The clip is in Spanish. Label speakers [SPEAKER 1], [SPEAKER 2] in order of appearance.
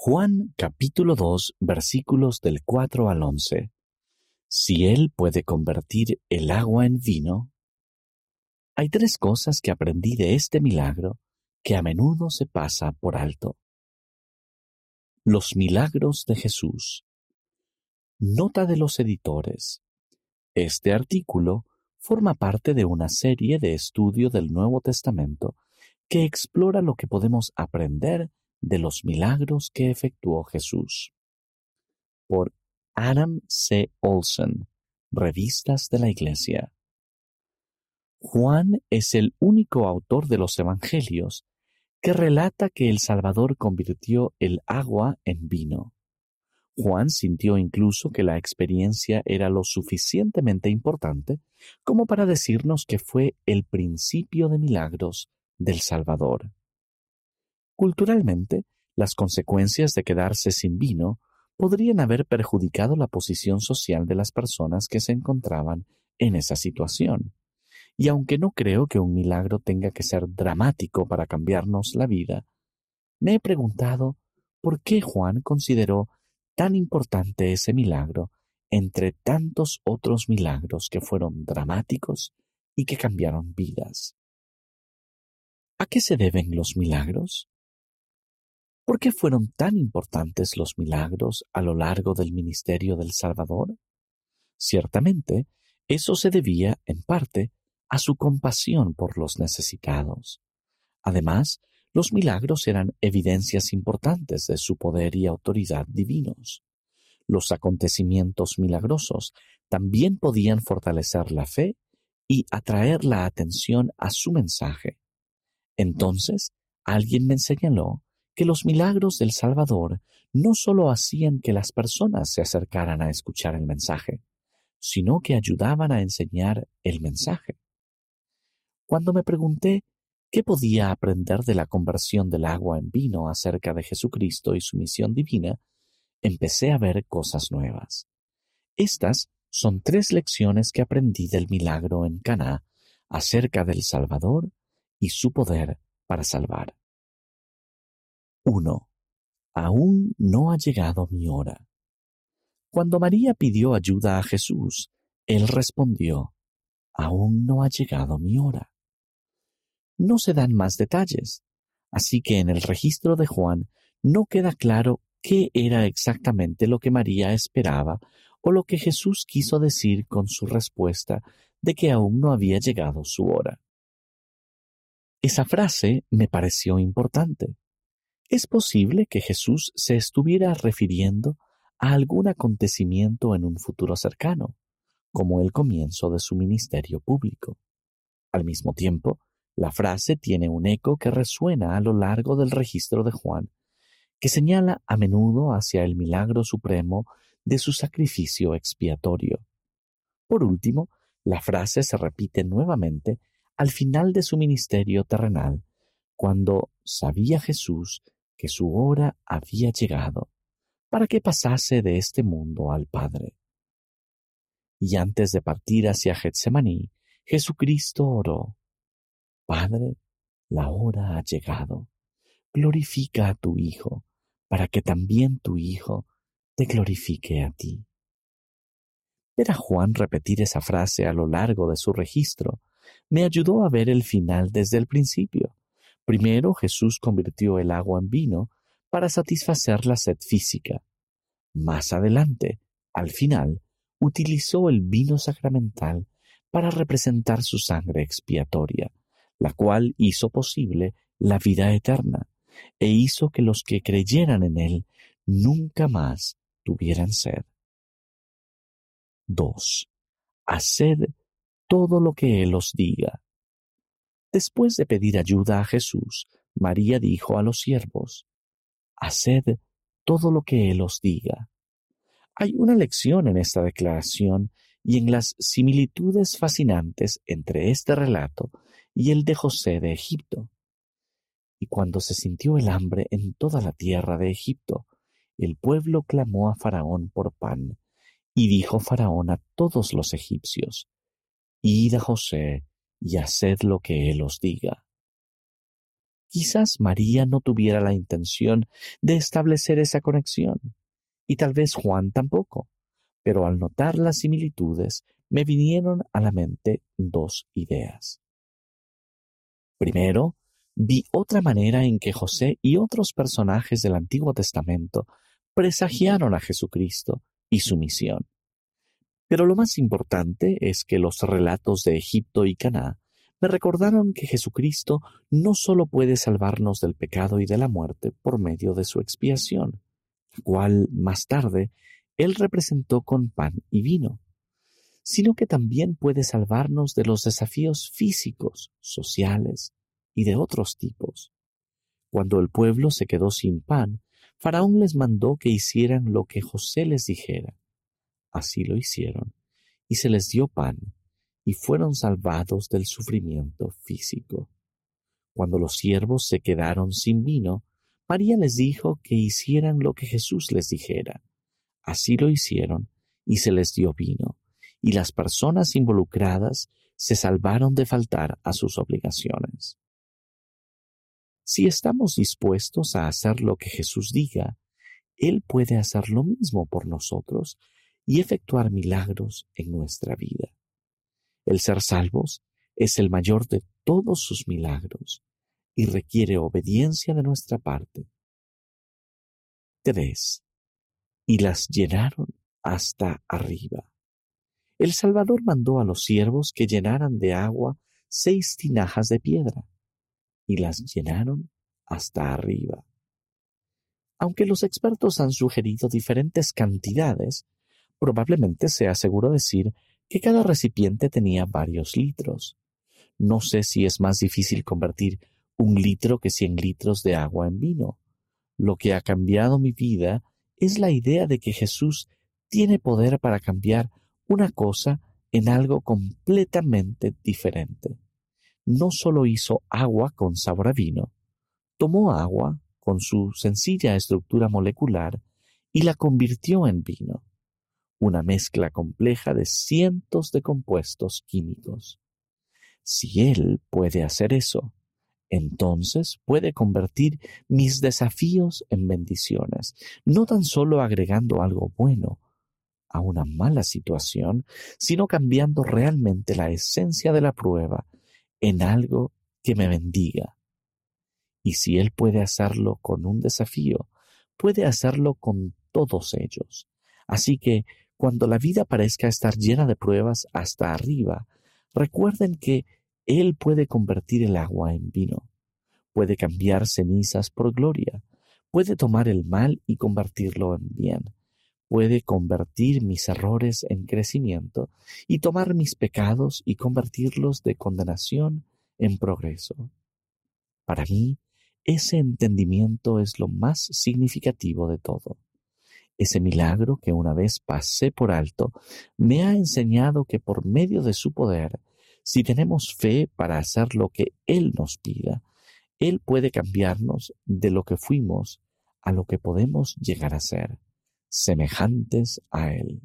[SPEAKER 1] Juan capítulo 2 versículos del 4 al 11. Si Él puede convertir el agua en vino. Hay tres cosas que aprendí de este milagro que a menudo se pasa por alto. Los milagros de Jesús. Nota de los editores. Este artículo forma parte de una serie de estudio del Nuevo Testamento que explora lo que podemos aprender de los milagros que efectuó Jesús. Por Adam C. Olson, Revistas de la Iglesia. Juan es el único autor de los Evangelios que relata que el Salvador convirtió el agua en vino. Juan sintió incluso que la experiencia era lo suficientemente importante como para decirnos que fue el principio de milagros del Salvador. Culturalmente, las consecuencias de quedarse sin vino podrían haber perjudicado la posición social de las personas que se encontraban en esa situación. Y aunque no creo que un milagro tenga que ser dramático para cambiarnos la vida, me he preguntado por qué Juan consideró tan importante ese milagro entre tantos otros milagros que fueron dramáticos y que cambiaron vidas. ¿A qué se deben los milagros? ¿Por qué fueron tan importantes los milagros a lo largo del ministerio del Salvador? Ciertamente, eso se debía, en parte, a su compasión por los necesitados. Además, los milagros eran evidencias importantes de su poder y autoridad divinos. Los acontecimientos milagrosos también podían fortalecer la fe y atraer la atención a su mensaje. Entonces, alguien me señaló que los milagros del Salvador no sólo hacían que las personas se acercaran a escuchar el mensaje, sino que ayudaban a enseñar el mensaje. Cuando me pregunté qué podía aprender de la conversión del agua en vino acerca de Jesucristo y su misión divina, empecé a ver cosas nuevas. Estas son tres lecciones que aprendí del milagro en Caná acerca del Salvador y su poder para salvar. 1. Aún no ha llegado mi hora. Cuando María pidió ayuda a Jesús, él respondió, Aún no ha llegado mi hora. No se dan más detalles, así que en el registro de Juan no queda claro qué era exactamente lo que María esperaba o lo que Jesús quiso decir con su respuesta de que aún no había llegado su hora. Esa frase me pareció importante. Es posible que Jesús se estuviera refiriendo a algún acontecimiento en un futuro cercano, como el comienzo de su ministerio público. Al mismo tiempo, la frase tiene un eco que resuena a lo largo del registro de Juan, que señala a menudo hacia el milagro supremo de su sacrificio expiatorio. Por último, la frase se repite nuevamente al final de su ministerio terrenal, cuando sabía Jesús que su hora había llegado para que pasase de este mundo al Padre. Y antes de partir hacia Getsemaní, Jesucristo oró, Padre, la hora ha llegado, glorifica a tu Hijo, para que también tu Hijo te glorifique a ti. Ver a Juan repetir esa frase a lo largo de su registro me ayudó a ver el final desde el principio. Primero Jesús convirtió el agua en vino para satisfacer la sed física. Más adelante, al final, utilizó el vino sacramental para representar su sangre expiatoria, la cual hizo posible la vida eterna e hizo que los que creyeran en él nunca más tuvieran sed. 2. Haced todo lo que él os diga. Después de pedir ayuda a Jesús, María dijo a los siervos, Haced todo lo que Él os diga. Hay una lección en esta declaración y en las similitudes fascinantes entre este relato y el de José de Egipto. Y cuando se sintió el hambre en toda la tierra de Egipto, el pueblo clamó a Faraón por pan, y dijo Faraón a todos los egipcios, Id a José y haced lo que él os diga. Quizás María no tuviera la intención de establecer esa conexión, y tal vez Juan tampoco, pero al notar las similitudes me vinieron a la mente dos ideas. Primero, vi otra manera en que José y otros personajes del Antiguo Testamento presagiaron a Jesucristo y su misión. Pero lo más importante es que los relatos de Egipto y Caná me recordaron que Jesucristo no sólo puede salvarnos del pecado y de la muerte por medio de su expiación, cual más tarde él representó con pan y vino, sino que también puede salvarnos de los desafíos físicos, sociales y de otros tipos. Cuando el pueblo se quedó sin pan, Faraón les mandó que hicieran lo que José les dijera. Así lo hicieron, y se les dio pan, y fueron salvados del sufrimiento físico. Cuando los siervos se quedaron sin vino, María les dijo que hicieran lo que Jesús les dijera. Así lo hicieron, y se les dio vino, y las personas involucradas se salvaron de faltar a sus obligaciones. Si estamos dispuestos a hacer lo que Jesús diga, Él puede hacer lo mismo por nosotros y efectuar milagros en nuestra vida. El ser salvos es el mayor de todos sus milagros y requiere obediencia de nuestra parte. 3. Y las llenaron hasta arriba. El Salvador mandó a los siervos que llenaran de agua seis tinajas de piedra, y las llenaron hasta arriba. Aunque los expertos han sugerido diferentes cantidades, probablemente sea seguro decir que cada recipiente tenía varios litros. No sé si es más difícil convertir un litro que cien litros de agua en vino. Lo que ha cambiado mi vida es la idea de que Jesús tiene poder para cambiar una cosa en algo completamente diferente. No solo hizo agua con sabor a vino, tomó agua con su sencilla estructura molecular y la convirtió en vino una mezcla compleja de cientos de compuestos químicos. Si Él puede hacer eso, entonces puede convertir mis desafíos en bendiciones, no tan solo agregando algo bueno a una mala situación, sino cambiando realmente la esencia de la prueba en algo que me bendiga. Y si Él puede hacerlo con un desafío, puede hacerlo con todos ellos. Así que cuando la vida parezca estar llena de pruebas hasta arriba, recuerden que Él puede convertir el agua en vino, puede cambiar cenizas por gloria, puede tomar el mal y convertirlo en bien, puede convertir mis errores en crecimiento y tomar mis pecados y convertirlos de condenación en progreso. Para mí, ese entendimiento es lo más significativo de todo. Ese milagro que una vez pasé por alto me ha enseñado que por medio de su poder, si tenemos fe para hacer lo que Él nos pida, Él puede cambiarnos de lo que fuimos a lo que podemos llegar a ser, semejantes a Él.